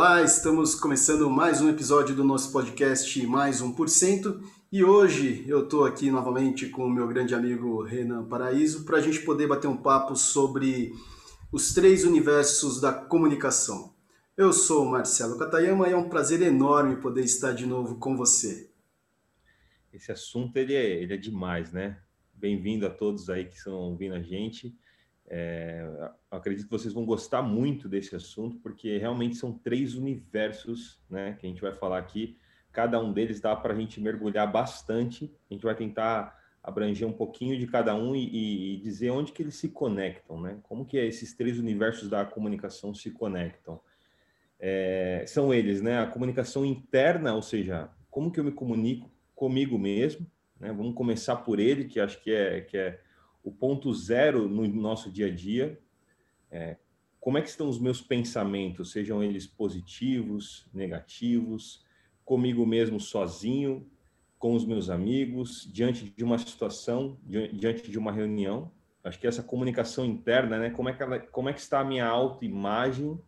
Olá, estamos começando mais um episódio do nosso podcast Mais 1%. E hoje eu estou aqui novamente com o meu grande amigo Renan Paraíso para a gente poder bater um papo sobre os três universos da comunicação. Eu sou o Marcelo Katayama e é um prazer enorme poder estar de novo com você. Esse assunto ele é, ele é demais, né? Bem-vindo a todos aí que estão ouvindo a gente. É, acredito que vocês vão gostar muito desse assunto, porque realmente são três universos né, que a gente vai falar aqui. Cada um deles dá para a gente mergulhar bastante. A gente vai tentar abranger um pouquinho de cada um e, e, dizer onde que eles se conectam, né? Como que esses três universos da comunicação se conectam. É, são eles, né? A comunicação interna, ou seja, como que eu me comunico comigo mesmo, né? Vamos começar por ele, que acho que é, que é o ponto zero no nosso dia a dia. É, como é que estão os meus pensamentos, sejam eles positivos, negativos, comigo mesmo sozinho, com os meus amigos, diante de uma situação, diante de uma reunião. Acho que essa comunicação interna, né? Como é que, ela, como é que está a minha autoimagem?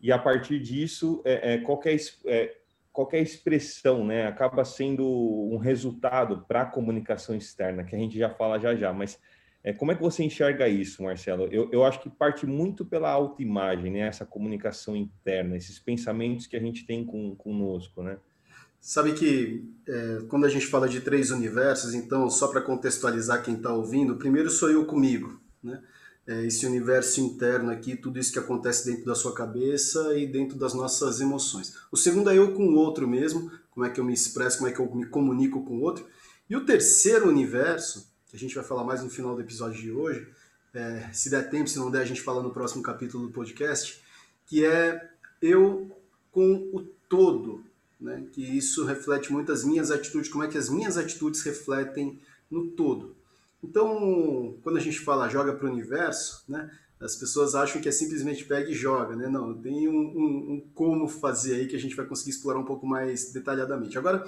E a partir disso, é, é, qualquer, é, qualquer expressão, né? Acaba sendo um resultado para a comunicação externa, que a gente já fala já já. Mas é, como é que você enxerga isso, Marcelo? Eu, eu acho que parte muito pela autoimagem, né? Essa comunicação interna, esses pensamentos que a gente tem com, conosco, né? Sabe que é, quando a gente fala de três universos, então, só para contextualizar quem está ouvindo, primeiro sou eu comigo, né? É, esse universo interno aqui, tudo isso que acontece dentro da sua cabeça e dentro das nossas emoções. O segundo é eu com o outro mesmo, como é que eu me expresso, como é que eu me comunico com o outro. E o terceiro universo, que a gente vai falar mais no final do episódio de hoje, é, se der tempo, se não der, a gente fala no próximo capítulo do podcast, que é eu com o todo, né? que isso reflete muito as minhas atitudes, como é que as minhas atitudes refletem no todo. Então, quando a gente fala joga para o universo, né, as pessoas acham que é simplesmente pega e joga, né? Não, tem um, um, um, como fazer aí que a gente vai conseguir explorar um pouco mais detalhadamente. Agora,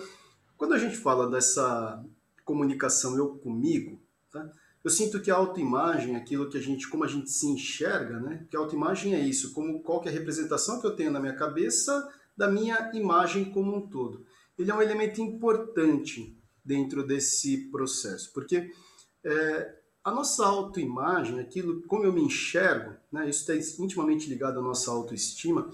quando a gente fala dessa comunicação eu comigo, tá? eu sinto que a autoimagem, aquilo que a gente, como a gente se enxerga, né? Que a autoimagem é isso, como qual que é a representação que eu tenho na minha cabeça da minha imagem como um todo. Ele é um elemento importante dentro desse processo, porque é, a nossa autoimagem, aquilo como eu me enxergo, né, isso está intimamente ligado à nossa autoestima,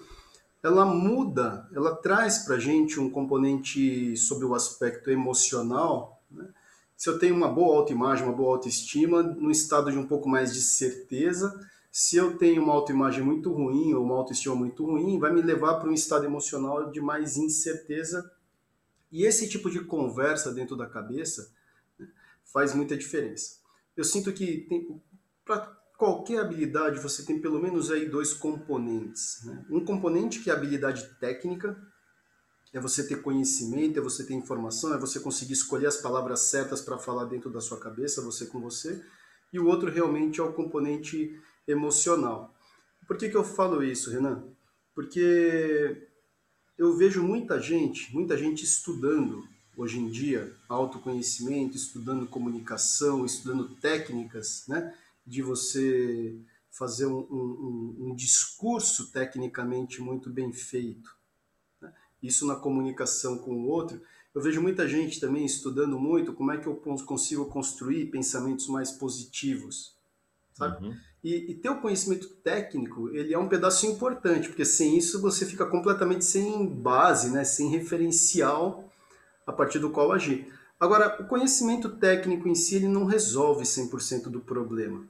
ela muda, ela traz para a gente um componente sobre o aspecto emocional. Né? Se eu tenho uma boa autoimagem, uma boa autoestima, no estado de um pouco mais de certeza, se eu tenho uma autoimagem muito ruim ou uma autoestima muito ruim, vai me levar para um estado emocional de mais incerteza. E esse tipo de conversa dentro da cabeça faz muita diferença. Eu sinto que para qualquer habilidade você tem pelo menos aí dois componentes. Né? Um componente que é a habilidade técnica, é você ter conhecimento, é você ter informação, é você conseguir escolher as palavras certas para falar dentro da sua cabeça, você com você. E o outro realmente é o componente emocional. Por que, que eu falo isso, Renan? Porque eu vejo muita gente, muita gente estudando hoje em dia autoconhecimento, estudando comunicação, estudando técnicas, né? De você fazer um, um, um discurso tecnicamente muito bem feito. Né? Isso na comunicação com o outro. Eu vejo muita gente também estudando muito como é que eu consigo construir pensamentos mais positivos, sabe? Uhum. E, e ter o conhecimento técnico, ele é um pedaço importante, porque sem isso você fica completamente sem base, né? sem referencial a partir do qual agir. Agora, o conhecimento técnico em si ele não resolve 100% do problema.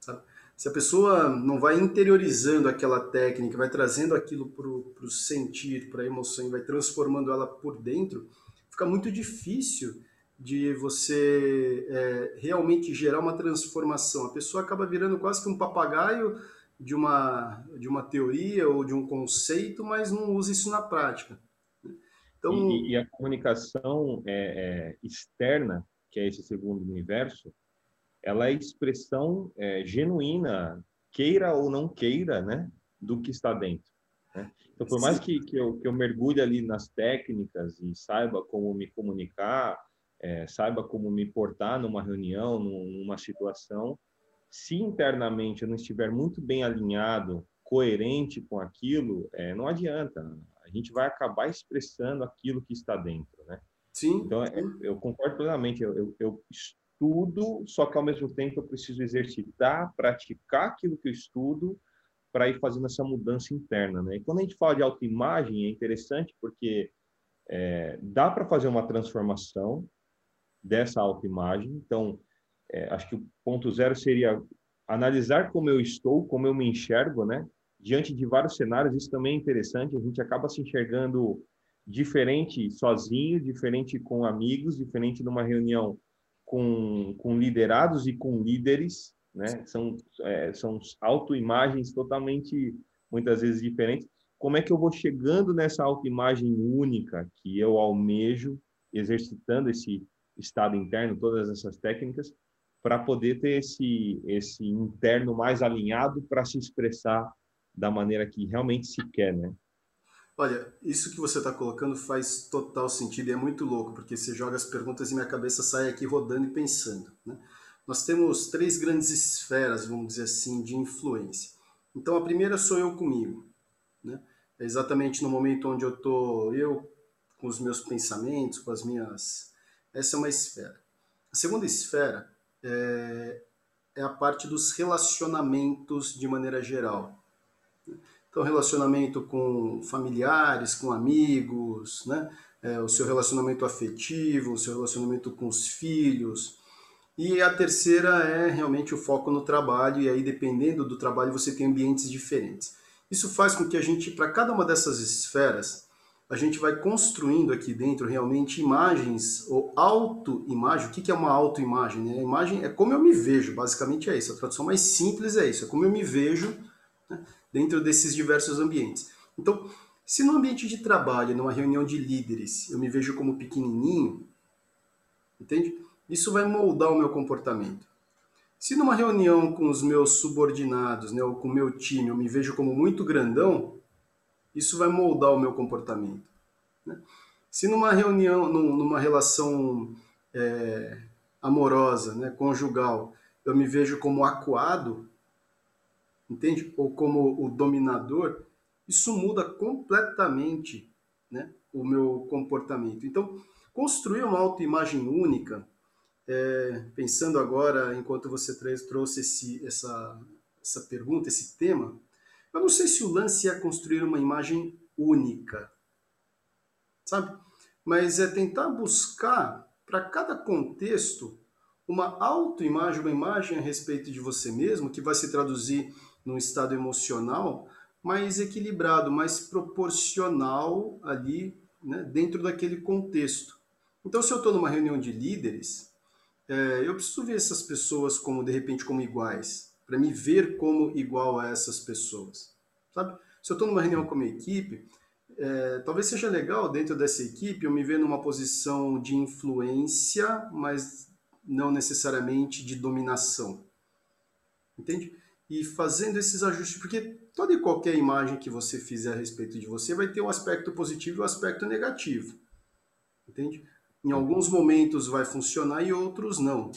Sabe? Se a pessoa não vai interiorizando aquela técnica, vai trazendo aquilo para o sentir, para a emoção, e vai transformando ela por dentro, fica muito difícil de você é, realmente gerar uma transformação. A pessoa acaba virando quase que um papagaio de uma, de uma teoria ou de um conceito, mas não usa isso na prática. Então... E, e a comunicação é, é, externa, que é esse segundo universo, ela é expressão é, genuína, queira ou não queira, né, do que está dentro. Né? Então, por mais que, que, eu, que eu mergulhe ali nas técnicas e saiba como me comunicar, é, saiba como me portar numa reunião, numa situação, se internamente eu não estiver muito bem alinhado coerente com aquilo, é, não adianta. A gente vai acabar expressando aquilo que está dentro, né? Sim. Então, é, eu concordo plenamente. Eu, eu, eu, estudo, só que ao mesmo tempo eu preciso exercitar, praticar aquilo que eu estudo para ir fazendo essa mudança interna, né? E quando a gente fala de autoimagem, é interessante porque é, dá para fazer uma transformação dessa autoimagem. Então, é, acho que o ponto zero seria analisar como eu estou, como eu me enxergo, né? Diante de vários cenários, isso também é interessante. A gente acaba se enxergando diferente sozinho, diferente com amigos, diferente numa reunião com, com liderados e com líderes, né? São, é, são autoimagens totalmente, muitas vezes, diferentes. Como é que eu vou chegando nessa autoimagem única que eu almejo, exercitando esse estado interno, todas essas técnicas, para poder ter esse, esse interno mais alinhado para se expressar da maneira que realmente se quer, né? Olha, isso que você está colocando faz total sentido e é muito louco, porque você joga as perguntas e minha cabeça sai aqui rodando e pensando. Né? Nós temos três grandes esferas, vamos dizer assim, de influência. Então, a primeira sou eu comigo. Né? É exatamente no momento onde eu estou, eu com os meus pensamentos, com as minhas. Essa é uma esfera. A segunda esfera é, é a parte dos relacionamentos de maneira geral. Então, relacionamento com familiares, com amigos, né? É, o seu relacionamento afetivo, o seu relacionamento com os filhos. E a terceira é realmente o foco no trabalho, e aí, dependendo do trabalho, você tem ambientes diferentes. Isso faz com que a gente, para cada uma dessas esferas, a gente vai construindo aqui dentro realmente imagens ou autoimagem. O que é uma autoimagem? Né? A imagem é como eu me vejo, basicamente é isso. A tradução mais simples é isso, é como eu me vejo né, dentro desses diversos ambientes. Então, se no ambiente de trabalho, numa reunião de líderes, eu me vejo como pequenininho, entende? Isso vai moldar o meu comportamento. Se numa reunião com os meus subordinados, né, ou com o meu time, eu me vejo como muito grandão, isso vai moldar o meu comportamento. Né? Se numa reunião, numa relação é, amorosa, né, conjugal, eu me vejo como acuado, entende? Ou como o dominador, isso muda completamente né, o meu comportamento. Então, construir uma autoimagem única, é, pensando agora, enquanto você trouxe esse, essa, essa pergunta, esse tema, eu não sei se o lance é construir uma imagem única, sabe? Mas é tentar buscar para cada contexto uma autoimagem, uma imagem a respeito de você mesmo, que vai se traduzir num estado emocional mais equilibrado, mais proporcional ali né, dentro daquele contexto. Então, se eu estou numa reunião de líderes, é, eu preciso ver essas pessoas como, de repente, como iguais para me ver como igual a essas pessoas, sabe? Se eu estou numa reunião com a minha equipe, é, talvez seja legal dentro dessa equipe eu me ver numa posição de influência, mas não necessariamente de dominação, entende? E fazendo esses ajustes, porque toda e qualquer imagem que você fizer a respeito de você vai ter um aspecto positivo e um aspecto negativo, entende? Em alguns momentos vai funcionar e outros não.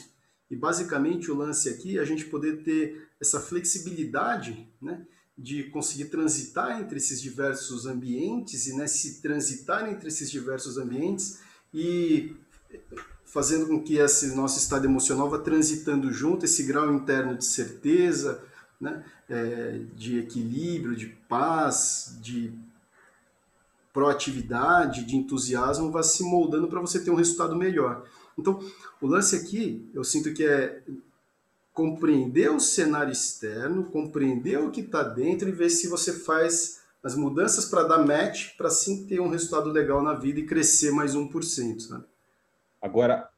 E basicamente o lance aqui é a gente poder ter essa flexibilidade, né, de conseguir transitar entre esses diversos ambientes e né, se transitar entre esses diversos ambientes e fazendo com que esse nosso estado emocional vá transitando junto, esse grau interno de certeza, né, é, de equilíbrio, de paz, de proatividade, de entusiasmo, vá se moldando para você ter um resultado melhor. Então, o lance aqui, eu sinto que é compreender o cenário externo, compreender o que está dentro e ver se você faz as mudanças para dar match, para sim ter um resultado legal na vida e crescer mais 1%. Sabe? Agora,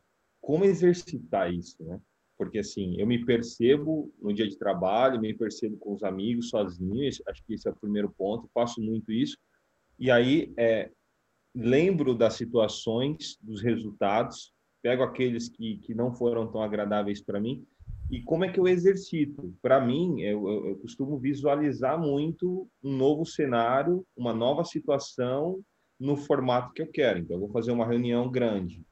como exercitar isso, né? Porque assim, eu me percebo no dia de trabalho, me percebo com os amigos, sozinho, acho que esse é o primeiro ponto, faço muito isso. E aí, é, lembro das situações, dos resultados, pego aqueles que, que não foram tão agradáveis para mim e como é que eu exercito? Para mim, eu, eu, eu, costumo visualizar muito um novo cenário, uma nova situação no formato que eu quero. Então, eu vou fazer uma reunião grande.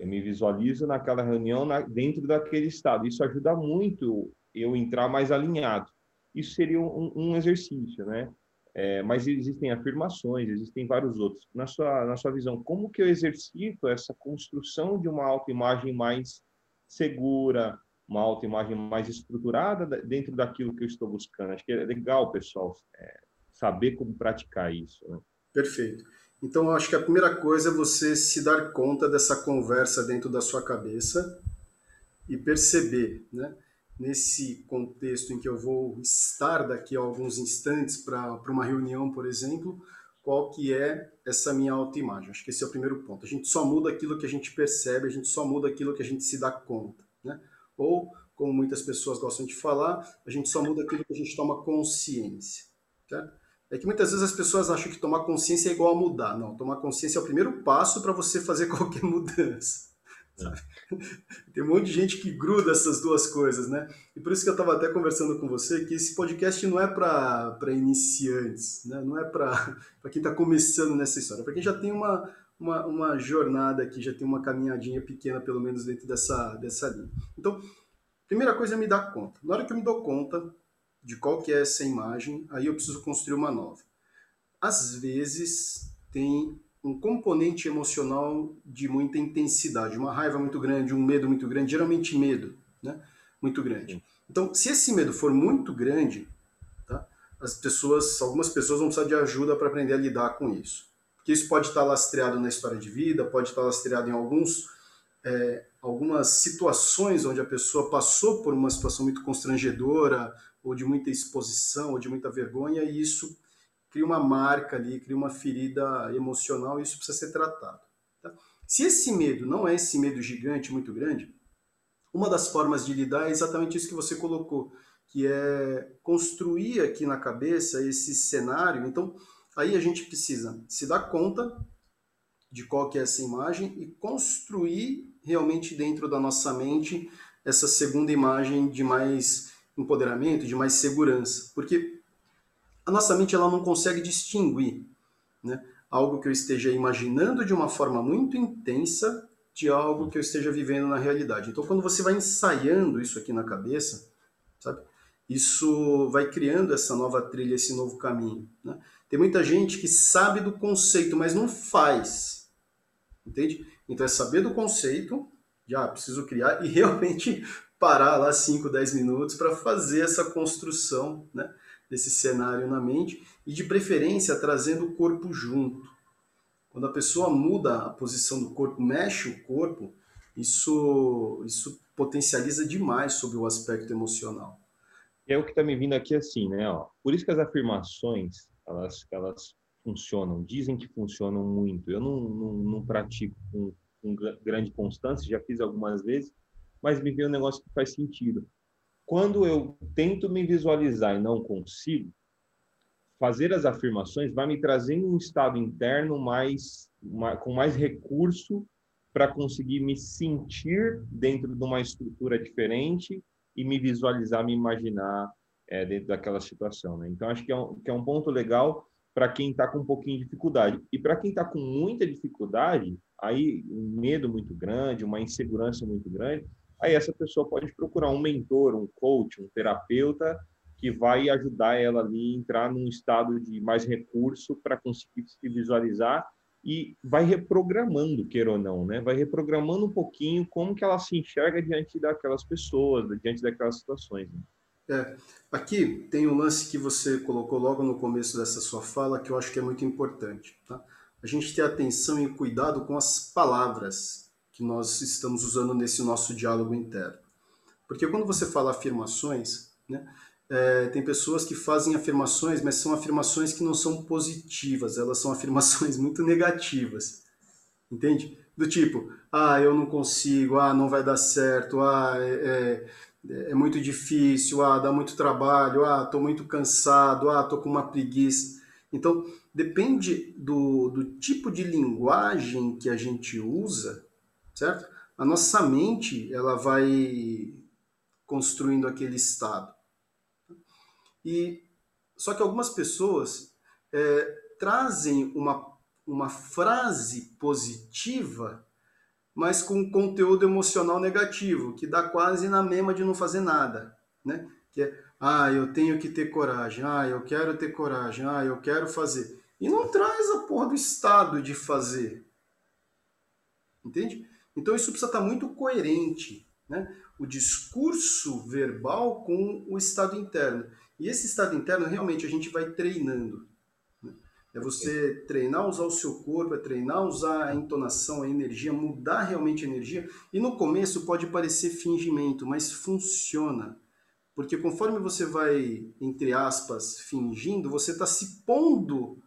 Eu me visualizo naquela reunião na, dentro daquele estado. Isso ajuda muito eu entrar mais alinhado. isso seria um, um exercício, né? É, mas existem afirmações, existem vários outros. Na sua, na sua visão, como que eu exercito essa construção de uma autoimagem mais segura, uma autoimagem mais estruturada dentro daquilo que eu estou buscando? Acho que é legal, pessoal, é, saber como praticar isso. Né? Perfeito. Então, eu acho que a primeira coisa é você se dar conta dessa conversa dentro da sua cabeça e perceber, né? nesse contexto em que eu vou estar daqui a alguns instantes para uma reunião, por exemplo, qual que é essa minha autoimagem. Acho que esse é o primeiro ponto. A gente só muda aquilo que a gente percebe, a gente só muda aquilo que a gente se dá conta. Né? Ou, como muitas pessoas gostam de falar, a gente só muda aquilo que a gente toma consciência. Certo? É que muitas vezes as pessoas acham que tomar consciência é igual a mudar. Não, tomar consciência é o primeiro passo para você fazer qualquer mudança. Sabe? Tem um monte de gente que gruda essas duas coisas, né? E por isso que eu estava até conversando com você que esse podcast não é para iniciantes, né? não é para quem está começando nessa história, para quem já tem uma, uma, uma, jornada aqui, já tem uma caminhadinha pequena, pelo menos, dentro dessa, dessa linha. Então, primeira coisa é me dar conta. Na hora que eu me dou conta de qual que é essa imagem, aí eu preciso construir uma nova. Às vezes, tem um componente emocional de muita intensidade, uma raiva muito grande, um medo muito grande, geralmente medo, né? Muito grande. Então, se esse medo for muito grande, tá? As pessoas, algumas pessoas vão precisar de ajuda para aprender a lidar com isso. Porque isso pode estar lastreado na história de vida, pode estar lastreado em alguns é, algumas situações onde a pessoa passou por uma situação muito constrangedora, ou de muita exposição, ou de muita vergonha, e isso cria uma marca ali, cria uma ferida emocional e isso precisa ser tratado. Tá? Se esse medo não é esse medo gigante, muito grande, uma das formas de lidar é exatamente isso que você colocou, que é construir aqui na cabeça esse cenário. Então, aí a gente precisa se dar conta de qual que é essa imagem e construir realmente dentro da nossa mente essa segunda imagem de mais empoderamento, de mais segurança. Porque a nossa mente ela não consegue distinguir né, algo que eu esteja imaginando de uma forma muito intensa de algo que eu esteja vivendo na realidade. Então, quando você vai ensaiando isso aqui na cabeça, sabe, isso vai criando essa nova trilha, esse novo caminho. Né? Tem muita gente que sabe do conceito, mas não faz. Entende? Então, é saber do conceito, já ah, preciso criar, e realmente parar lá 5, 10 minutos para fazer essa construção, né? desse cenário na mente e de preferência trazendo o corpo junto. Quando a pessoa muda a posição do corpo, mexe o corpo, isso, isso potencializa demais sobre o aspecto emocional. É o que está me vindo aqui assim, né? Ó, por isso que as afirmações, elas, elas funcionam, dizem que funcionam muito. Eu não, não, não pratico com, com grande constância, já fiz algumas vezes, mas me veio um negócio que faz sentido quando eu tento me visualizar e não consigo, fazer as afirmações vai me trazendo um estado interno mais, com mais recurso para conseguir me sentir dentro de uma estrutura diferente e me visualizar, me imaginar é, dentro daquela situação. Né? Então, acho que é um, que é um ponto legal para quem está com um pouquinho de dificuldade. E para quem está com muita dificuldade, aí um medo muito grande, uma insegurança muito grande, aí essa pessoa pode procurar um mentor, um coach, um terapeuta que vai ajudar ela ali a entrar num estado de mais recurso para conseguir se visualizar e vai reprogramando, queira ou não, né? Vai reprogramando um pouquinho como que ela se enxerga diante daquelas pessoas, diante daquelas situações. Né? É, aqui tem um lance que você colocou logo no começo dessa sua fala que eu acho que é muito importante, tá? A gente ter atenção e cuidado com as palavras que nós estamos usando nesse nosso diálogo interno. Porque quando você fala afirmações, né, é, tem pessoas que fazem afirmações, mas são afirmações que não são positivas, elas são afirmações muito negativas. Entende? Do tipo, ah, eu não consigo, ah, não vai dar certo, ah, é, é, é muito difícil, ah, dá muito trabalho, ah, estou muito cansado, ah, estou com uma preguiça. Então, depende do, do tipo de linguagem que a gente usa, certo? A nossa mente ela vai construindo aquele estado. E só que algumas pessoas é, trazem uma, uma frase positiva, mas com conteúdo emocional negativo, que dá quase na mesma de não fazer nada, né? que é, ah, eu tenho que ter coragem, ah, eu quero ter coragem, ah, eu quero fazer. E não traz a porra do estado de fazer. Entende? Então isso precisa estar muito coerente, né? O discurso verbal com o estado interno. E esse estado interno realmente a gente vai treinando. Né? É você treinar usar o seu corpo, é treinar usar a entonação, a energia, mudar realmente a energia. E no começo pode parecer fingimento, mas funciona. Porque conforme você vai, entre aspas, fingindo, você está se pondo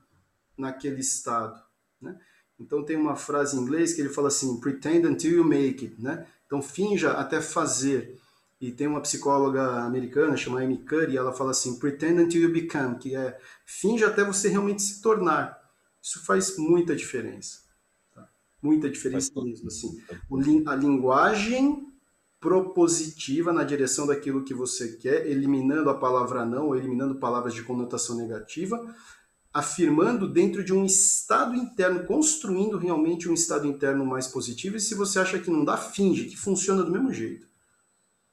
naquele estado. Né? Então tem uma frase em inglês que ele fala assim, pretend until you make it. Né? Então finja até fazer. E tem uma psicóloga americana chamada Amy Curry, ela fala assim, pretend until you become, que é finja até você realmente se tornar. Isso faz muita diferença. Tá? Muita diferença mesmo. Assim. a linguagem propositiva na direção daquilo que você quer, eliminando a palavra não, eliminando palavras de conotação negativa, afirmando dentro de um estado interno, construindo realmente um estado interno mais positivo. E se você acha que não dá, finge que funciona do mesmo jeito.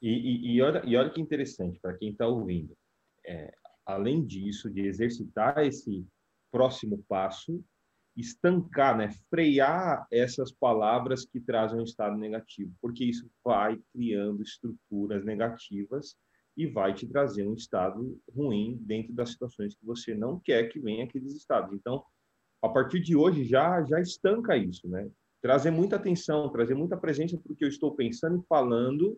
E, e, e olha, e olha que interessante para quem está ouvindo. É, além disso, de exercitar esse próximo passo, estancar, né, frear essas palavras que trazem um estado negativo, porque isso vai criando estruturas negativas e vai te trazer um estado ruim dentro das situações que você não quer que venha aqueles estados. Então, a partir de hoje já já estanca isso, né? Trazer muita atenção, trazer muita presença o que eu estou pensando e falando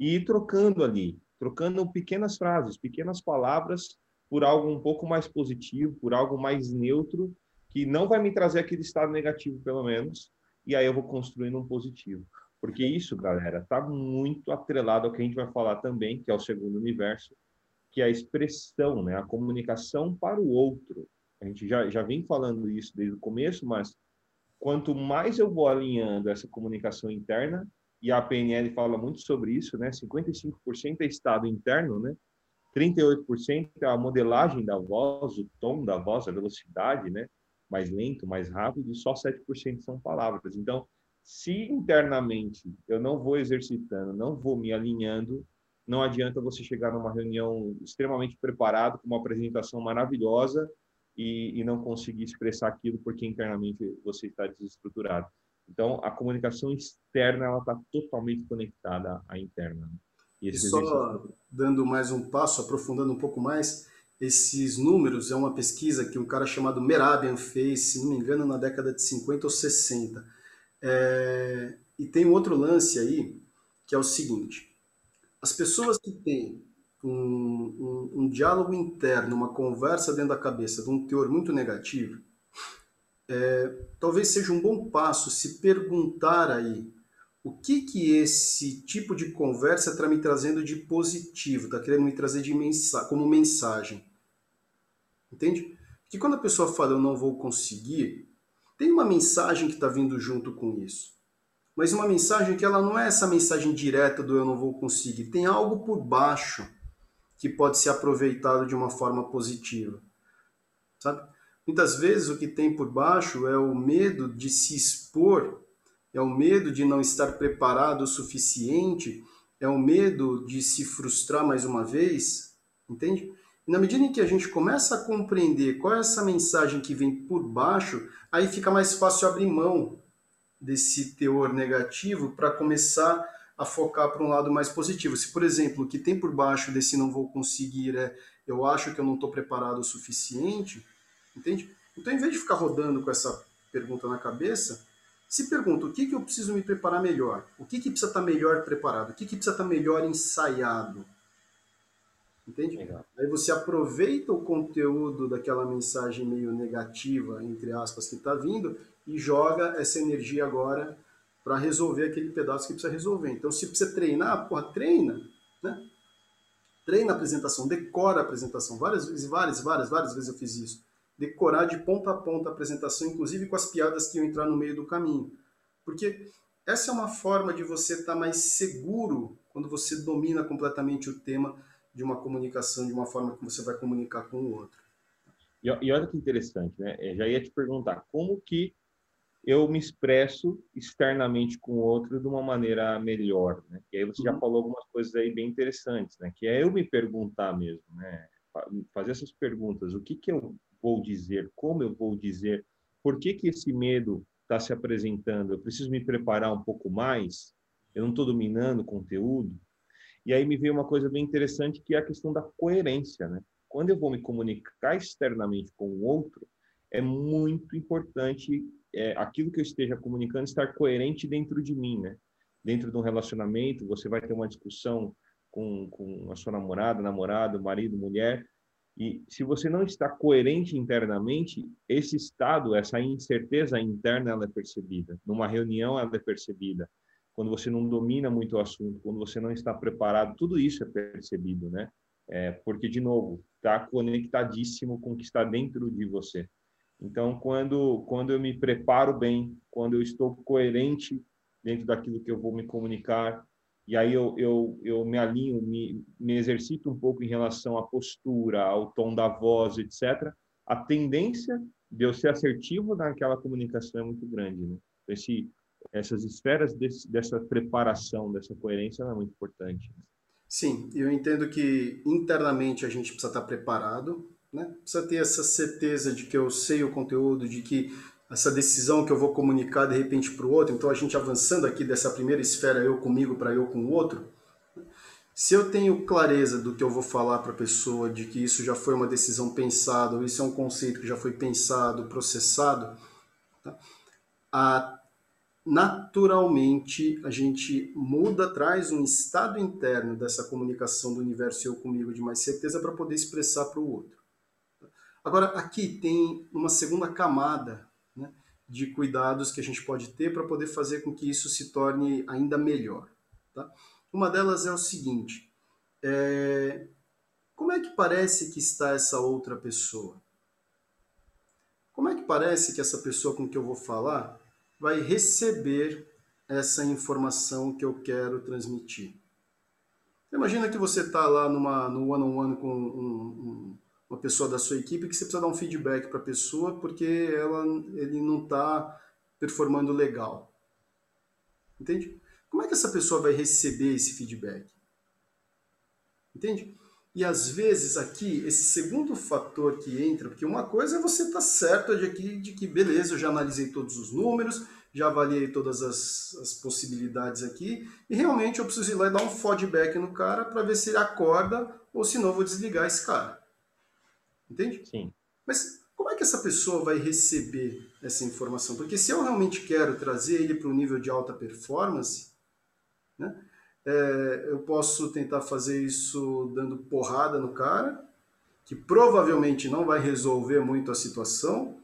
e ir trocando ali, trocando pequenas frases, pequenas palavras por algo um pouco mais positivo, por algo mais neutro que não vai me trazer aquele estado negativo, pelo menos, e aí eu vou construindo um positivo. Porque isso, galera, está muito atrelado ao que a gente vai falar também, que é o segundo universo, que é a expressão, né? a comunicação para o outro. A gente já, já vem falando isso desde o começo, mas quanto mais eu vou alinhando essa comunicação interna, e a PNL fala muito sobre isso, né? 55% é estado interno, né? 38% é a modelagem da voz, o tom da voz, a velocidade, né? mais lento, mais rápido, e só 7% são palavras. Então, se internamente eu não vou exercitando, não vou me alinhando, não adianta você chegar numa reunião extremamente preparado, com uma apresentação maravilhosa e, e não conseguir expressar aquilo porque internamente você está desestruturado. Então, a comunicação externa ela está totalmente conectada à interna. E, e só exercício... dando mais um passo, aprofundando um pouco mais, esses números é uma pesquisa que um cara chamado Merabian fez, se não me engano, na década de 50 ou 60. É, e tem um outro lance aí, que é o seguinte: as pessoas que têm um, um, um diálogo interno, uma conversa dentro da cabeça de um teor muito negativo, é, talvez seja um bom passo se perguntar aí o que que esse tipo de conversa está me trazendo de positivo, está querendo me trazer de mensa como mensagem. Entende? Que quando a pessoa fala eu não vou conseguir, tem uma mensagem que está vindo junto com isso. Mas uma mensagem que ela não é essa mensagem direta do eu não vou conseguir. Tem algo por baixo que pode ser aproveitado de uma forma positiva. Sabe? Muitas vezes o que tem por baixo é o medo de se expor, é o medo de não estar preparado o suficiente, é o medo de se frustrar mais uma vez, entende? E na medida em que a gente começa a compreender qual é essa mensagem que vem por baixo, aí fica mais fácil abrir mão desse teor negativo para começar a focar para um lado mais positivo. Se, por exemplo, o que tem por baixo desse não vou conseguir é eu acho que eu não estou preparado o suficiente, entende? Então, em vez de ficar rodando com essa pergunta na cabeça, se pergunta o que, que eu preciso me preparar melhor, o que, que precisa estar tá melhor preparado, o que, que precisa estar tá melhor ensaiado. Entende? Legal. Aí você aproveita o conteúdo daquela mensagem meio negativa, entre aspas, que está vindo e joga essa energia agora para resolver aquele pedaço que precisa resolver. Então, se precisa treinar, porra, treina, né? Treina a apresentação, decora a apresentação. Várias vezes, várias, várias, várias vezes eu fiz isso. Decorar de ponta a ponta a apresentação, inclusive com as piadas que iam entrar no meio do caminho. Porque essa é uma forma de você estar tá mais seguro quando você domina completamente o tema de uma comunicação de uma forma que você vai comunicar com o outro. E, e olha que interessante, né? Eu já ia te perguntar como que eu me expresso externamente com o outro de uma maneira melhor, né? E aí você já uhum. falou algumas coisas aí bem interessantes, né? Que é eu me perguntar mesmo, né? Fazer essas perguntas, o que que eu vou dizer, como eu vou dizer, por que que esse medo está se apresentando? Eu preciso me preparar um pouco mais? Eu não estou dominando o conteúdo? E aí me veio uma coisa bem interessante que é a questão da coerência, né? Quando eu vou me comunicar externamente com o outro, é muito importante é, aquilo que eu esteja comunicando estar coerente dentro de mim, né? Dentro de um relacionamento, você vai ter uma discussão com, com a sua namorada, namorado, marido, mulher, e se você não está coerente internamente, esse estado, essa incerteza interna, ela é percebida. Numa reunião, ela é percebida. Quando você não domina muito o assunto, quando você não está preparado, tudo isso é percebido, né? É, porque, de novo, está conectadíssimo com o que está dentro de você. Então, quando, quando eu me preparo bem, quando eu estou coerente dentro daquilo que eu vou me comunicar, e aí eu, eu, eu me alinho, me, me exercito um pouco em relação à postura, ao tom da voz, etc., a tendência de eu ser assertivo naquela comunicação é muito grande. Né? Esse, essas esferas desse, dessa preparação, dessa coerência é muito importante. Sim, eu entendo que internamente a gente precisa estar preparado né? Precisa ter essa certeza de que eu sei o conteúdo, de que essa decisão que eu vou comunicar de repente para o outro. Então, a gente avançando aqui dessa primeira esfera, eu comigo para eu com o outro. Se eu tenho clareza do que eu vou falar para a pessoa, de que isso já foi uma decisão pensada, ou isso é um conceito que já foi pensado, processado, tá? a, naturalmente a gente muda, traz um estado interno dessa comunicação do universo eu comigo de mais certeza para poder expressar para o outro. Agora, aqui tem uma segunda camada né, de cuidados que a gente pode ter para poder fazer com que isso se torne ainda melhor. Tá? Uma delas é o seguinte: é, como é que parece que está essa outra pessoa? Como é que parece que essa pessoa com que eu vou falar vai receber essa informação que eu quero transmitir? Imagina que você está lá numa, no one-on-one -on -one com um, um uma pessoa da sua equipe que você precisa dar um feedback para a pessoa porque ela, ele não está performando legal. Entende? Como é que essa pessoa vai receber esse feedback? Entende? E às vezes aqui, esse segundo fator que entra, porque uma coisa é você estar tá certo de, aqui, de que, beleza, eu já analisei todos os números, já avaliei todas as, as possibilidades aqui, e realmente eu preciso ir lá e dar um feedback no cara para ver se ele acorda ou se não vou desligar esse cara. Entende? Sim. Mas como é que essa pessoa vai receber essa informação? Porque se eu realmente quero trazer ele para um nível de alta performance, né, é, eu posso tentar fazer isso dando porrada no cara, que provavelmente não vai resolver muito a situação.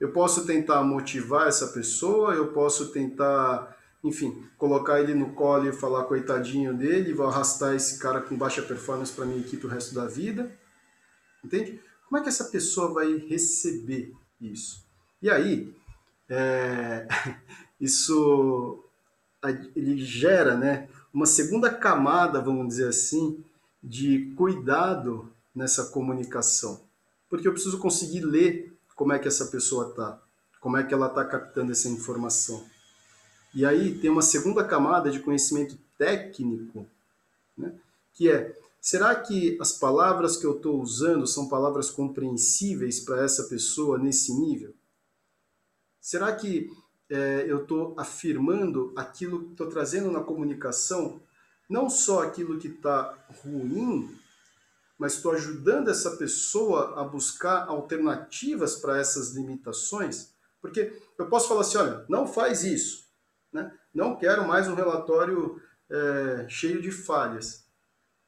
Eu posso tentar motivar essa pessoa, eu posso tentar, enfim, colocar ele no colo e falar coitadinho dele, vou arrastar esse cara com baixa performance para minha equipe o resto da vida. Entende? Como é que essa pessoa vai receber isso? E aí, é, isso ele gera né, uma segunda camada, vamos dizer assim, de cuidado nessa comunicação. Porque eu preciso conseguir ler como é que essa pessoa está, como é que ela está captando essa informação. E aí tem uma segunda camada de conhecimento técnico, né, que é Será que as palavras que eu estou usando são palavras compreensíveis para essa pessoa nesse nível? Será que é, eu estou afirmando aquilo estou trazendo na comunicação, não só aquilo que está ruim, mas estou ajudando essa pessoa a buscar alternativas para essas limitações? Porque eu posso falar assim: olha, não faz isso, né? não quero mais um relatório é, cheio de falhas.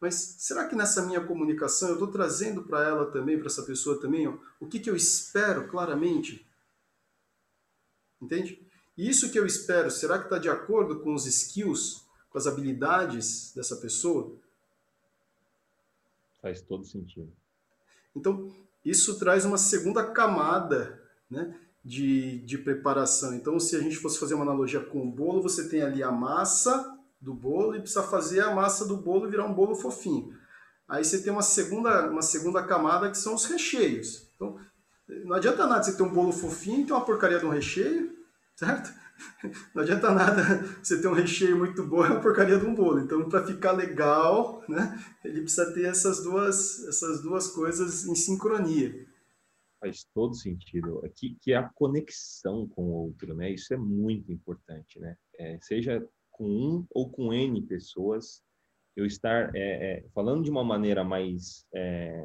Mas será que nessa minha comunicação eu estou trazendo para ela também, para essa pessoa também, ó, o que, que eu espero claramente? Entende? Isso que eu espero, será que está de acordo com os skills, com as habilidades dessa pessoa? Faz todo sentido. Então, isso traz uma segunda camada né, de, de preparação. Então, se a gente fosse fazer uma analogia com o bolo, você tem ali a massa do bolo e precisa fazer a massa do bolo virar um bolo fofinho. Aí você tem uma segunda, uma segunda camada que são os recheios. Então, não adianta nada você ter um bolo fofinho e ter uma porcaria de um recheio. Certo? Não adianta nada você ter um recheio muito bom, é uma porcaria de um bolo. Então, para ficar legal, né, ele precisa ter essas duas, essas duas coisas em sincronia. Faz todo sentido. Que, que é a conexão com o outro, né? Isso é muito importante, né? É, seja com um ou com N pessoas, eu estar é, é, falando de uma maneira mais é,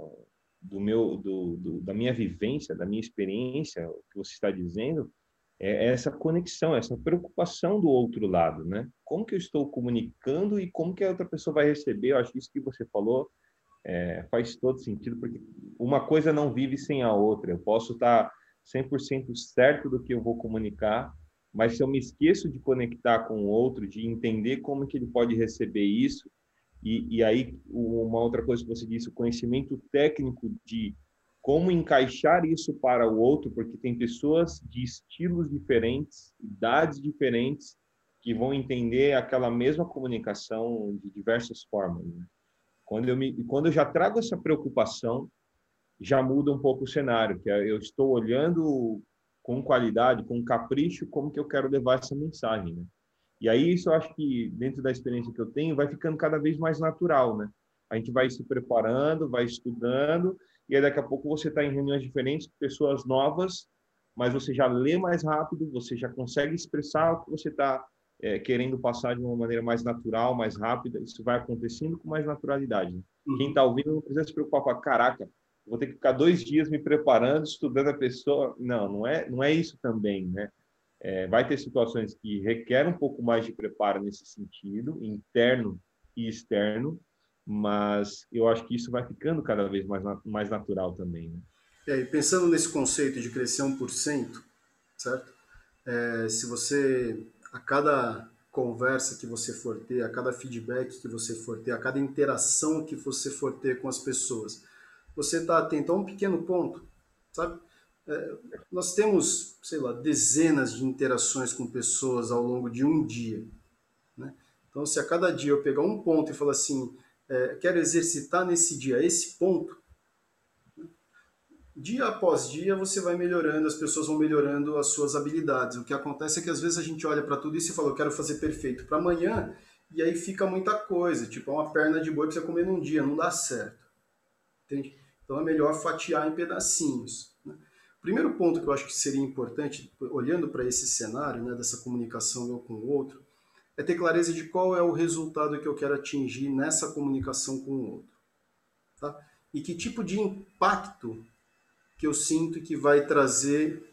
do meu, do, do, da minha vivência, da minha experiência, o que você está dizendo, é essa conexão, essa preocupação do outro lado, né? Como que eu estou comunicando e como que a outra pessoa vai receber? Eu acho que isso que você falou é, faz todo sentido, porque uma coisa não vive sem a outra. Eu posso estar 100% certo do que eu vou comunicar, mas se eu me esqueço de conectar com o outro, de entender como que ele pode receber isso, e, e aí uma outra coisa que você disse, o conhecimento técnico de como encaixar isso para o outro, porque tem pessoas de estilos diferentes, idades diferentes, que vão entender aquela mesma comunicação de diversas formas. Né? Quando eu me, quando eu já trago essa preocupação, já muda um pouco o cenário, que é, eu estou olhando com qualidade, com capricho, como que eu quero levar essa mensagem, né? E aí isso eu acho que dentro da experiência que eu tenho vai ficando cada vez mais natural, né? A gente vai se preparando, vai estudando e aí daqui a pouco você está em reuniões diferentes, pessoas novas, mas você já lê mais rápido, você já consegue expressar o que você está é, querendo passar de uma maneira mais natural, mais rápida. Isso vai acontecendo com mais naturalidade. Né? Uhum. Quem está ouvindo não precisa se preocupar com a caraca, vou ter que ficar dois dias me preparando, estudando a pessoa. Não, não é, não é isso também, né? É, vai ter situações que requerem um pouco mais de preparo nesse sentido, interno e externo, mas eu acho que isso vai ficando cada vez mais, mais natural também. Né? É, e pensando nesse conceito de crescer 1%, certo? É, se você, a cada conversa que você for ter, a cada feedback que você for ter, a cada interação que você for ter com as pessoas, você está atento a um pequeno ponto, sabe? É, nós temos, sei lá, dezenas de interações com pessoas ao longo de um dia. Né? Então, se a cada dia eu pegar um ponto e falar assim, é, quero exercitar nesse dia esse ponto, dia após dia você vai melhorando, as pessoas vão melhorando as suas habilidades. O que acontece é que às vezes a gente olha para tudo isso e fala, eu quero fazer perfeito para amanhã, e aí fica muita coisa, tipo uma perna de boi para você comer num dia, não dá certo. Entende? Então é melhor fatiar em pedacinhos. Né? Primeiro ponto que eu acho que seria importante, olhando para esse cenário, né, dessa comunicação eu com o outro, é ter clareza de qual é o resultado que eu quero atingir nessa comunicação com o outro. Tá? E que tipo de impacto que eu sinto que vai trazer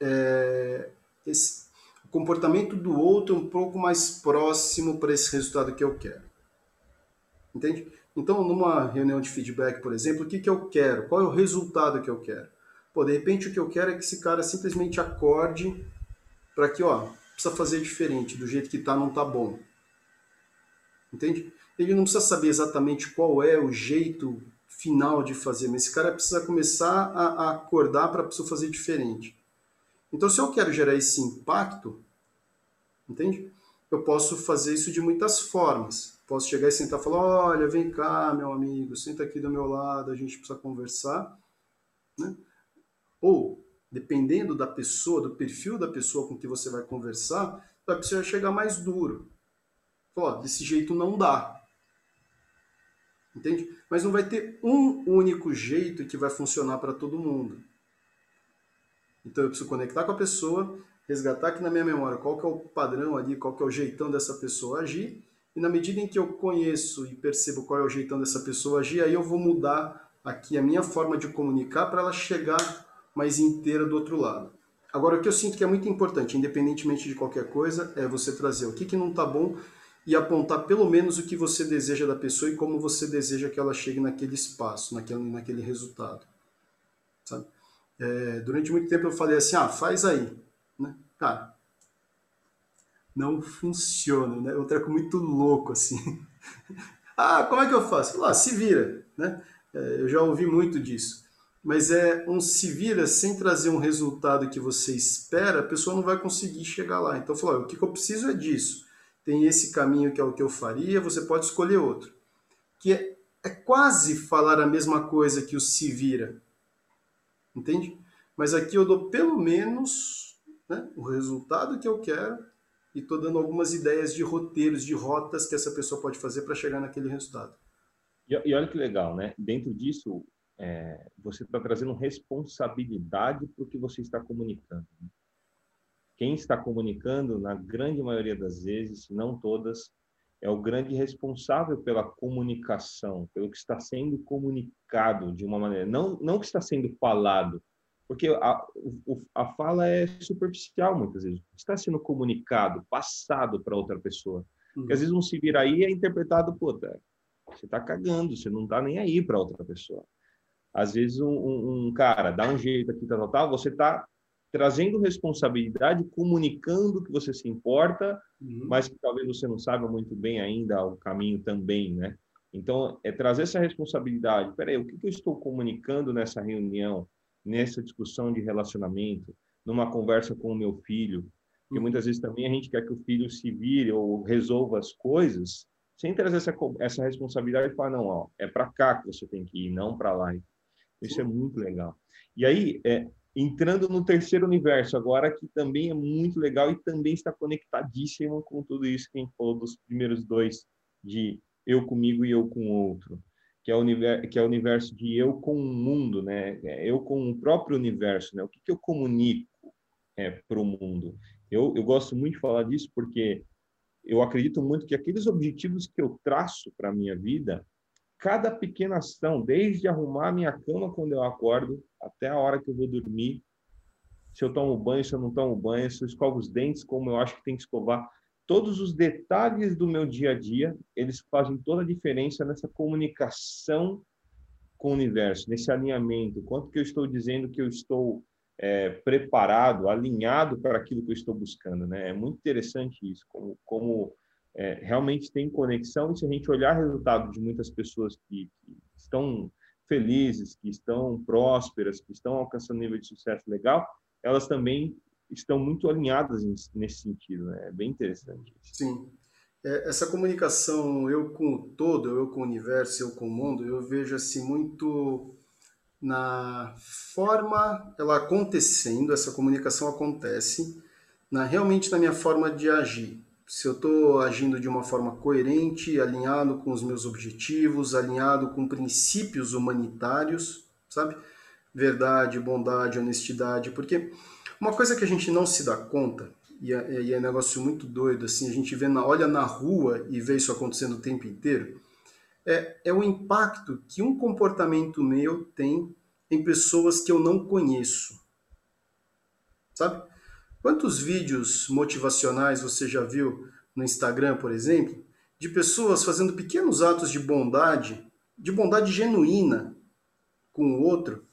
é, esse, o comportamento do outro um pouco mais próximo para esse resultado que eu quero. Entende? Então, numa reunião de feedback, por exemplo, o que, que eu quero? Qual é o resultado que eu quero? Pô, de repente o que eu quero é que esse cara simplesmente acorde para que, ó, precisa fazer diferente, do jeito que está não está bom. Entende? Ele não precisa saber exatamente qual é o jeito final de fazer, mas esse cara precisa começar a, a acordar para precisar fazer diferente. Então, se eu quero gerar esse impacto, entende? Eu posso fazer isso de muitas formas. Posso chegar e sentar e falar: olha, vem cá, meu amigo, senta aqui do meu lado, a gente precisa conversar. Né? Ou dependendo da pessoa, do perfil da pessoa com que você vai conversar, vai precisar chegar mais duro. Desse jeito não dá. Entende? Mas não vai ter um único jeito que vai funcionar para todo mundo. Então eu preciso conectar com a pessoa, resgatar aqui na minha memória qual que é o padrão ali, qual que é o jeitão dessa pessoa agir, e na medida em que eu conheço e percebo qual é o jeitão dessa pessoa agir, aí eu vou mudar aqui a minha forma de comunicar para ela chegar mais inteira do outro lado. Agora, o que eu sinto que é muito importante, independentemente de qualquer coisa, é você trazer o que, que não está bom e apontar pelo menos o que você deseja da pessoa e como você deseja que ela chegue naquele espaço, naquele, naquele resultado. Sabe? É, durante muito tempo eu falei assim, ah, faz aí. Né? Cara, não funciona, né? Um treco muito louco, assim. ah, como é que eu faço? Lá, se vira, né? É, eu já ouvi muito disso mas é um se vira sem trazer um resultado que você espera, a pessoa não vai conseguir chegar lá. Então, falou, o que eu preciso é disso. Tem esse caminho que é o que eu faria, você pode escolher outro. Que é, é quase falar a mesma coisa que o se vira. Entende? Mas aqui eu dou pelo menos né, o resultado que eu quero e estou dando algumas ideias de roteiros, de rotas que essa pessoa pode fazer para chegar naquele resultado. E, e, olha que legal, né? Dentro disso, é, você está trazendo responsabilidade para o que você está comunicando. Né? Quem está comunicando, na grande maioria das vezes, se não todas, é o grande responsável pela comunicação, pelo que está sendo comunicado de uma maneira, não não que está sendo falado, porque a, a fala é superficial muitas vezes. Está sendo comunicado, passado para outra pessoa. Uhum. Porque às vezes um se vira aí é interpretado, puta, você está cagando, você não está nem aí para outra pessoa. Às vezes um, um, um, cara dá um jeito aqui, tal, tal, tal você está trazendo responsabilidade, comunicando que você se importa, uhum. mas que talvez você não saiba muito bem ainda o caminho também, né? Então, é trazer essa responsabilidade. Peraí, o que, que eu estou comunicando nessa reunião? nessa discussão de relacionamento, numa conversa com o meu filho, porque uhum. muitas vezes também a gente quer que o filho se vire ou resolva as coisas sem trazer essa, essa responsabilidade e falar, não, ó, é para cá que você tem que ir, não para lá. Isso é muito legal. E aí, é, entrando no terceiro universo agora, que também é muito legal e também está conectadíssimo com tudo isso que a gente falou dos primeiros dois, de eu comigo e eu com o outro que é o universo, que é o universo de eu com o mundo, né? É, eu com o próprio universo, né? O que, que eu comunico é, para o mundo? Eu, eu gosto muito de falar disso porque eu acredito muito que aqueles objetivos que eu traço para a minha vida, cada pequena ação, desde arrumar minha cama quando eu acordo até a hora que eu vou dormir, se eu tomo banho, se eu não tomo banho, se eu escovo os dentes como eu acho que tem que escovar, todos os detalhes do meu dia a dia, eles fazem toda a diferença nessa comunicação com o universo, nesse alinhamento. Quanto que eu estou dizendo que eu estou é, preparado, alinhado para aquilo que eu estou buscando, né? É muito interessante isso, como, como é, realmente tem conexão. E se a gente olhar resultados de muitas pessoas que, que estão felizes, que estão prósperas, que estão alcançando nível de sucesso legal, elas também estão muito alinhadas nesse sentido, né? É bem interessante. Isso. Sim. É, essa comunicação eu com o todo, eu com o universo, eu com o mundo, eu vejo assim muito na forma ela acontecendo, essa comunicação acontece, na realmente na minha forma de agir. Se eu estou agindo de uma forma coerente, alinhado com os meus objetivos, alinhado com princípios humanitários, sabe? Verdade, bondade, honestidade, porque uma coisa que a gente não se dá conta, e é, e é negócio muito doido, assim, a gente vê na, olha na rua e vê isso acontecendo o tempo inteiro, é, é o impacto que um comportamento meu tem em pessoas que eu não conheço. Sabe? Quantos vídeos motivacionais você já viu no Instagram, por exemplo, de pessoas fazendo pequenos atos de bondade, de bondade genuína com o outro,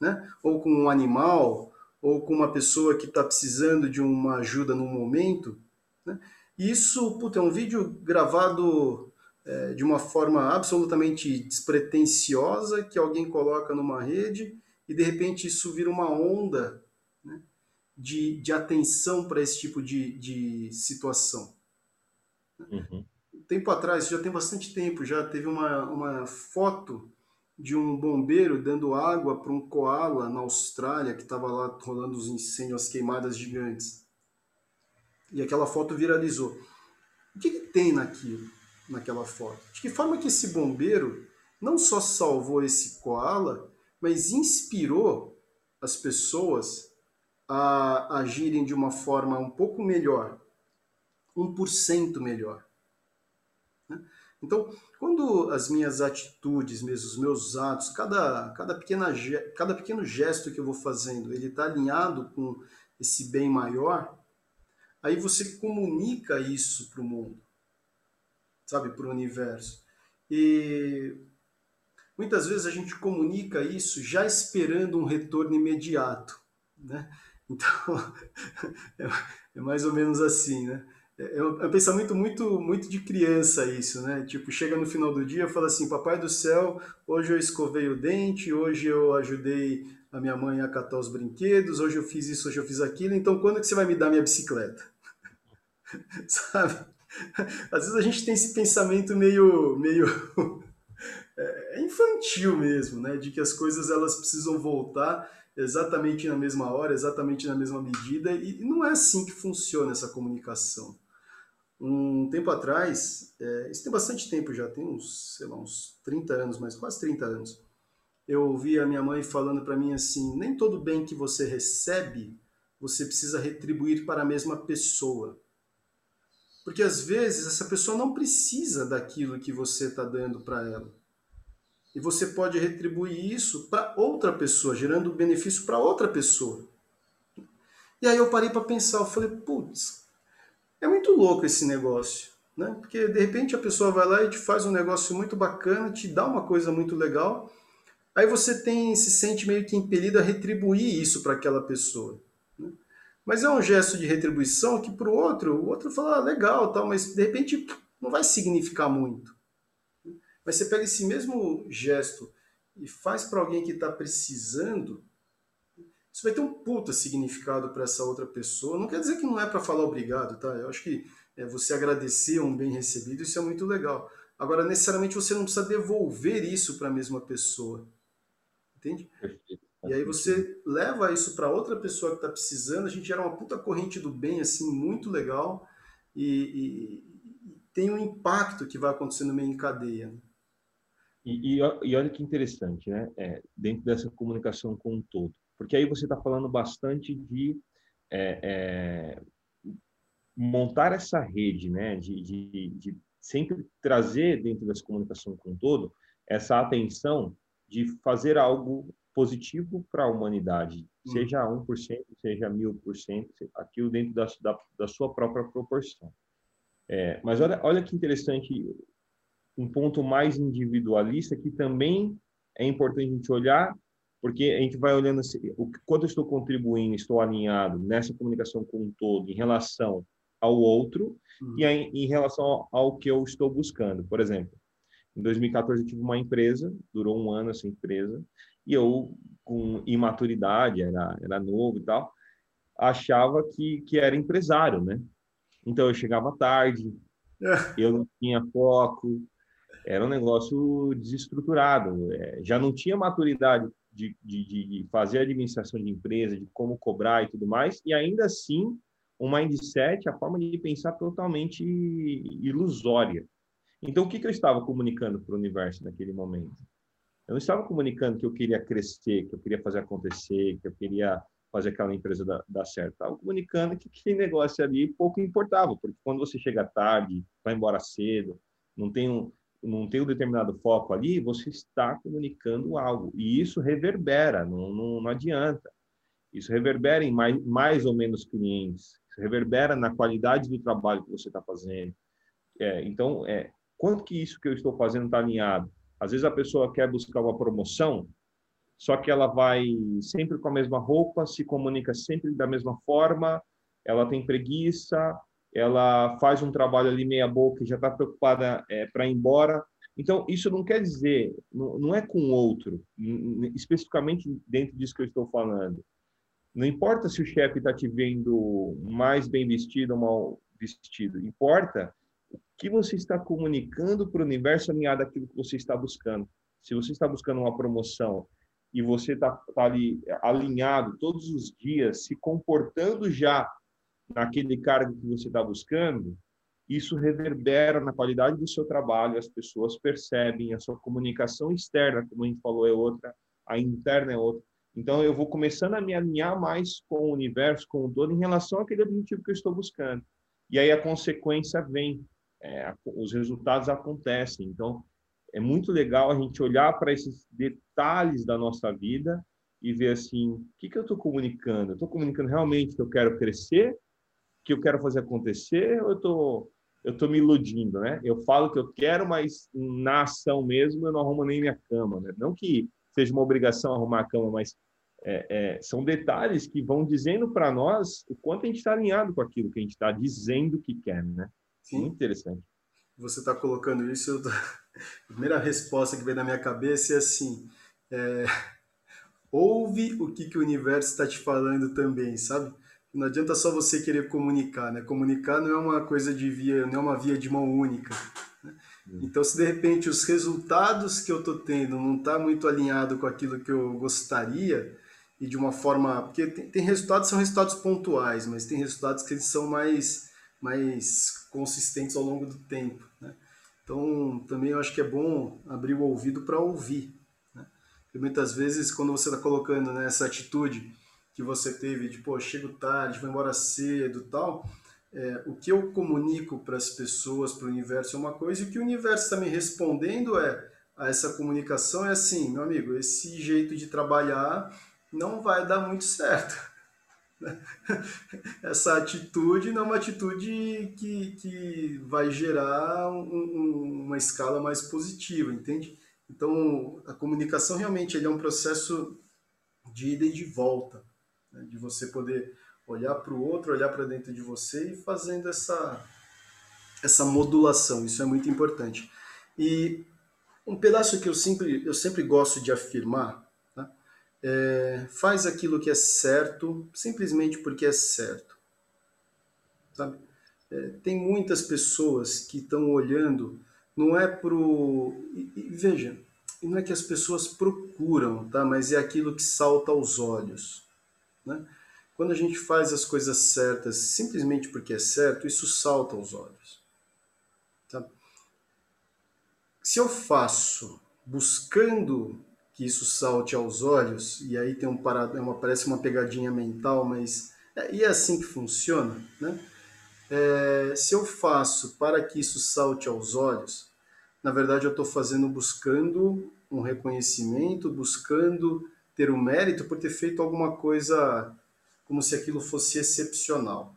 né? ou com um animal, ou com uma pessoa que está precisando de uma ajuda no momento. Né? E isso, puta, é um vídeo gravado é, de uma forma absolutamente despretensiosa que alguém coloca numa rede e de repente isso vira uma onda de, de atenção para esse tipo de, de situação. Uhum. Tempo atrás, já tem bastante tempo, já teve uma, uma foto de um bombeiro dando água para um koala na Austrália que estava lá rolando os incêndios, as queimadas gigantes. E aquela foto viralizou. O que, que tem naquilo, naquela foto? De que forma que esse bombeiro não só salvou esse koala, mas inspirou as pessoas a agirem de uma forma um pouco melhor, 1% melhor. Né? Então, quando as minhas atitudes, mesmo os meus atos, cada, cada, pequena, cada pequeno gesto que eu vou fazendo, ele está alinhado com esse bem maior, aí você comunica isso para o mundo, sabe, para o universo. E muitas vezes a gente comunica isso já esperando um retorno imediato, né? Então, é, é mais ou menos assim, né? É, é um pensamento muito, muito de criança isso, né? Tipo, chega no final do dia e fala assim, papai do céu, hoje eu escovei o dente, hoje eu ajudei a minha mãe a catar os brinquedos, hoje eu fiz isso, hoje eu fiz aquilo, então quando que você vai me dar minha bicicleta? Sabe? Às vezes a gente tem esse pensamento meio, meio é, é infantil mesmo, né? De que as coisas elas precisam voltar exatamente na mesma hora, exatamente na mesma medida, e não é assim que funciona essa comunicação. Um tempo atrás, é, isso tem bastante tempo já, tem uns, sei lá, uns 30 anos, mas quase 30 anos, eu ouvi a minha mãe falando para mim assim: nem todo bem que você recebe você precisa retribuir para a mesma pessoa. Porque às vezes essa pessoa não precisa daquilo que você está dando para ela. E você pode retribuir isso para outra pessoa, gerando benefício para outra pessoa. E aí eu parei para pensar, eu falei, putz, é muito louco esse negócio. Né? Porque de repente a pessoa vai lá e te faz um negócio muito bacana, te dá uma coisa muito legal, aí você tem se sente meio que impelido a retribuir isso para aquela pessoa. Né? Mas é um gesto de retribuição que para o outro, o outro fala, ah, legal, tal, mas de repente não vai significar muito. Mas você pega esse mesmo gesto e faz para alguém que está precisando, isso vai ter um puta significado para essa outra pessoa. Não quer dizer que não é para falar obrigado, tá? Eu acho que é, você agradecer um bem recebido, isso é muito legal. Agora, necessariamente você não precisa devolver isso para a mesma pessoa. Entende? E aí você leva isso para outra pessoa que está precisando, a gente gera uma puta corrente do bem, assim, muito legal, e, e, e tem um impacto que vai acontecendo meio em cadeia. Né? E, e, olha que interessante, né? É, dentro dessa comunicação com um todo. Porque aí você está falando bastante de é, é, montar essa rede, né? De, de, de, sempre trazer dentro dessa comunicação com um todo essa atenção de fazer algo positivo para a humanidade, hum. seja 1%, seja 1000%, aquilo dentro da, da, da sua própria proporção. É, mas olha, olha que interessante um ponto mais individualista que também é importante a gente olhar, porque a gente vai olhando assim, o quanto eu estou contribuindo, estou alinhado nessa comunicação com um todo em relação ao outro uhum. e em, em relação ao, ao, que eu estou buscando. Por exemplo, em 2014 eu tive uma empresa, durou um ano essa empresa, e eu, com imaturidade, era, era novo e tal, achava que, que era empresário, né? Então eu chegava tarde, eu não tinha foco, era um negócio desestruturado. É, já não tinha maturidade de, de, de, fazer administração de empresa, de como cobrar e tudo mais, e ainda assim, um mindset, a forma de pensar totalmente ilusória. Então, o que, que eu estava comunicando para o universo naquele momento? Eu não estava comunicando que eu queria crescer, que eu queria fazer acontecer, que eu queria fazer aquela empresa dar, dar certo. Estava comunicando que aquele negócio ali pouco importava, porque quando você chega tarde, vai embora cedo, não tem um, não tem um determinado foco ali, você está comunicando algo. E isso reverbera, não, não, não adianta. Isso reverbera em mais, mais ou menos clientes, reverbera na qualidade do trabalho que você está fazendo. É, então, é, quanto que isso que eu estou fazendo está alinhado? Às vezes a pessoa quer buscar uma promoção, só que ela vai sempre com a mesma roupa, se comunica sempre da mesma forma, ela tem preguiça, ela faz um trabalho ali meia boca e já está preocupada é, para ir embora. Então, isso não quer dizer, não, não é com o outro, especificamente dentro disso que eu estou falando. Não importa se o chefe está te vendo mais bem vestido ou mal vestido, importa o que você está comunicando para o universo alinhado àquilo que você está buscando. Se você está buscando uma promoção e você está tá ali alinhado todos os dias, se comportando já naquele cargo que você está buscando, isso reverbera na qualidade do seu trabalho, as pessoas percebem, a sua comunicação externa, como a gente falou, é outra, a interna é outra. Então, eu vou começando a me alinhar mais com o universo, com o todo, em relação àquele objetivo que eu estou buscando. E aí a consequência vem, é, os resultados acontecem. Então, é muito legal a gente olhar para esses detalhes da nossa vida e ver assim, o que, que eu estou comunicando? Estou comunicando realmente que eu quero crescer que eu quero fazer acontecer ou eu tô eu tô me iludindo, né? Eu falo que eu quero, mas na ação mesmo eu não arrumo nem minha cama, né? Não que seja uma obrigação arrumar a cama, mas é, é, são detalhes que vão dizendo para nós o quanto a gente está alinhado com aquilo que a gente está dizendo que quer, né? Sim. Muito interessante. Você está colocando isso, tô... a primeira resposta que vem na minha cabeça é assim: é... ouve o que, que o universo está te falando também, sabe? Não adianta só você querer comunicar, né? Comunicar não é uma coisa de via, não é uma via de mão única. Né? Hum. Então, se de repente os resultados que eu estou tendo não está muito alinhado com aquilo que eu gostaria, e de uma forma. Porque tem, tem resultados são resultados pontuais, mas tem resultados que eles são mais, mais consistentes ao longo do tempo. Né? Então, também eu acho que é bom abrir o ouvido para ouvir. Né? Porque muitas vezes, quando você está colocando né, essa atitude que você teve de, pô, chego tarde, vou embora cedo tal, é, o que eu comunico para as pessoas, para o universo é uma coisa, e o que o universo está me respondendo é a essa comunicação é assim, meu amigo, esse jeito de trabalhar não vai dar muito certo. Essa atitude não é uma atitude que, que vai gerar um, um, uma escala mais positiva, entende? Então, a comunicação realmente é um processo de ida e de volta, né? de você poder olhar para o outro, olhar para dentro de você e fazendo essa, essa modulação, isso é muito importante. E um pedaço que eu sempre, eu sempre gosto de afirmar é, faz aquilo que é certo simplesmente porque é certo. Sabe? É, tem muitas pessoas que estão olhando, não é pro. E, e, veja, não é que as pessoas procuram, tá? mas é aquilo que salta aos olhos. Né? Quando a gente faz as coisas certas simplesmente porque é certo, isso salta aos olhos. Tá? Se eu faço buscando que isso salte aos olhos, e aí tem um parado, é uma, parece uma pegadinha mental, mas é, e é assim que funciona, né? É, se eu faço para que isso salte aos olhos, na verdade eu estou fazendo buscando um reconhecimento, buscando ter o um mérito por ter feito alguma coisa como se aquilo fosse excepcional,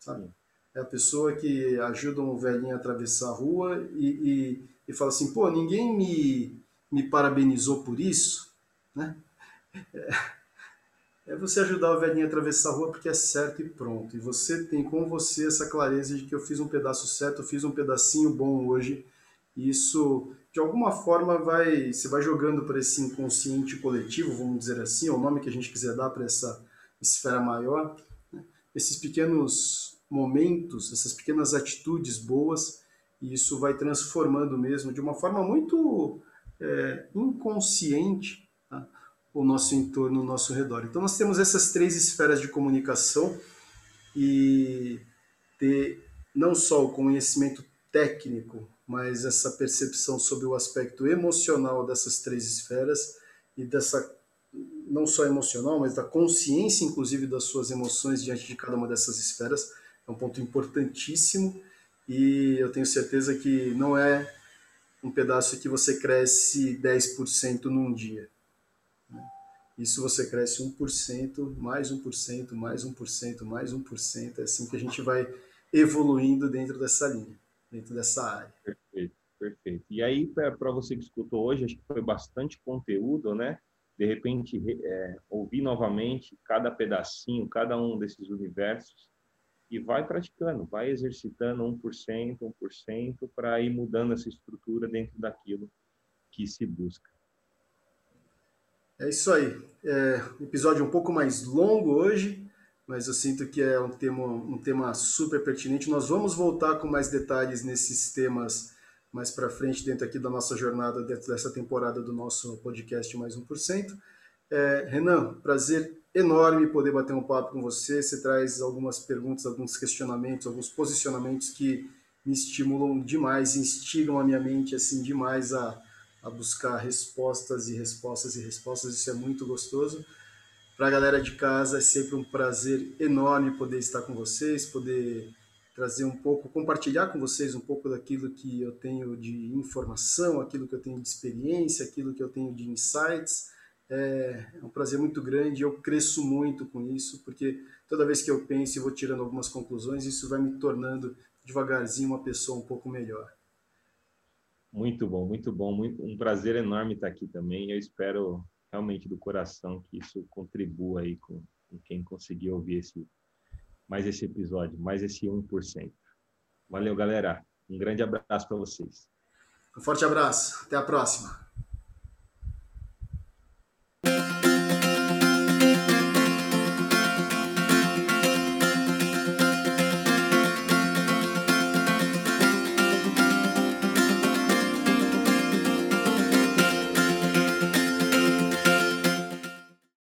sabe? É a pessoa que ajuda um velhinho a atravessar a rua e, e, e fala assim, pô, ninguém me me parabenizou por isso, né? É você ajudar o velhinho a atravessar a rua porque é certo e pronto. E você tem com você essa clareza de que eu fiz um pedaço certo, eu fiz um pedacinho bom hoje. E isso, de alguma forma, vai você vai jogando para esse inconsciente coletivo, vamos dizer assim, é o nome que a gente quiser dar para essa esfera maior. Né? Esses pequenos momentos, essas pequenas atitudes boas, e isso vai transformando mesmo de uma forma muito é, inconsciente tá? o nosso entorno, o nosso redor. Então nós temos essas três esferas de comunicação e ter não só o conhecimento técnico, mas essa percepção sobre o aspecto emocional dessas três esferas e dessa não só emocional, mas da consciência inclusive das suas emoções diante de cada uma dessas esferas é um ponto importantíssimo e eu tenho certeza que não é um pedaço que você cresce 10% num dia. Né? Isso você cresce 1%, mais 1%, mais 1%, mais 1%. É assim que a gente vai evoluindo dentro dessa linha, dentro dessa área. Perfeito, perfeito. E aí, para você que escutou hoje, acho que foi bastante conteúdo, né? De repente, é, ouvir novamente cada pedacinho, cada um desses universos e vai praticando, vai exercitando 1%, 1% para ir mudando essa estrutura dentro daquilo que se busca. É isso aí. É, episódio um pouco mais longo hoje, mas eu sinto que é um tema, um tema super pertinente. Nós vamos voltar com mais detalhes nesses temas mais para frente, dentro aqui da nossa jornada, dentro dessa temporada do nosso podcast Mais 1%. É, Renan, prazer enorme poder bater um papo com você. Você traz algumas perguntas, alguns questionamentos, alguns posicionamentos que me estimulam demais, instigam a minha mente assim demais a, a buscar respostas e respostas e respostas. Isso é muito gostoso. Para a galera de casa é sempre um prazer enorme poder estar com vocês, poder trazer um pouco, compartilhar com vocês um pouco daquilo que eu tenho de informação, aquilo que eu tenho de experiência, aquilo que eu tenho de insights é, é um prazer muito grande, eu cresço muito com isso, porque toda vez que eu penso e vou tirando algumas conclusões, isso vai me tornando devagarzinho uma pessoa um pouco melhor. Muito bom, muito bom, um prazer enorme estar aqui também. Eu espero realmente do coração que isso contribua aí com, com quem conseguir ouvir esse mais esse episódio, mais esse 1%. Valeu, galera. Um grande abraço para vocês. Um forte abraço. Até a próxima.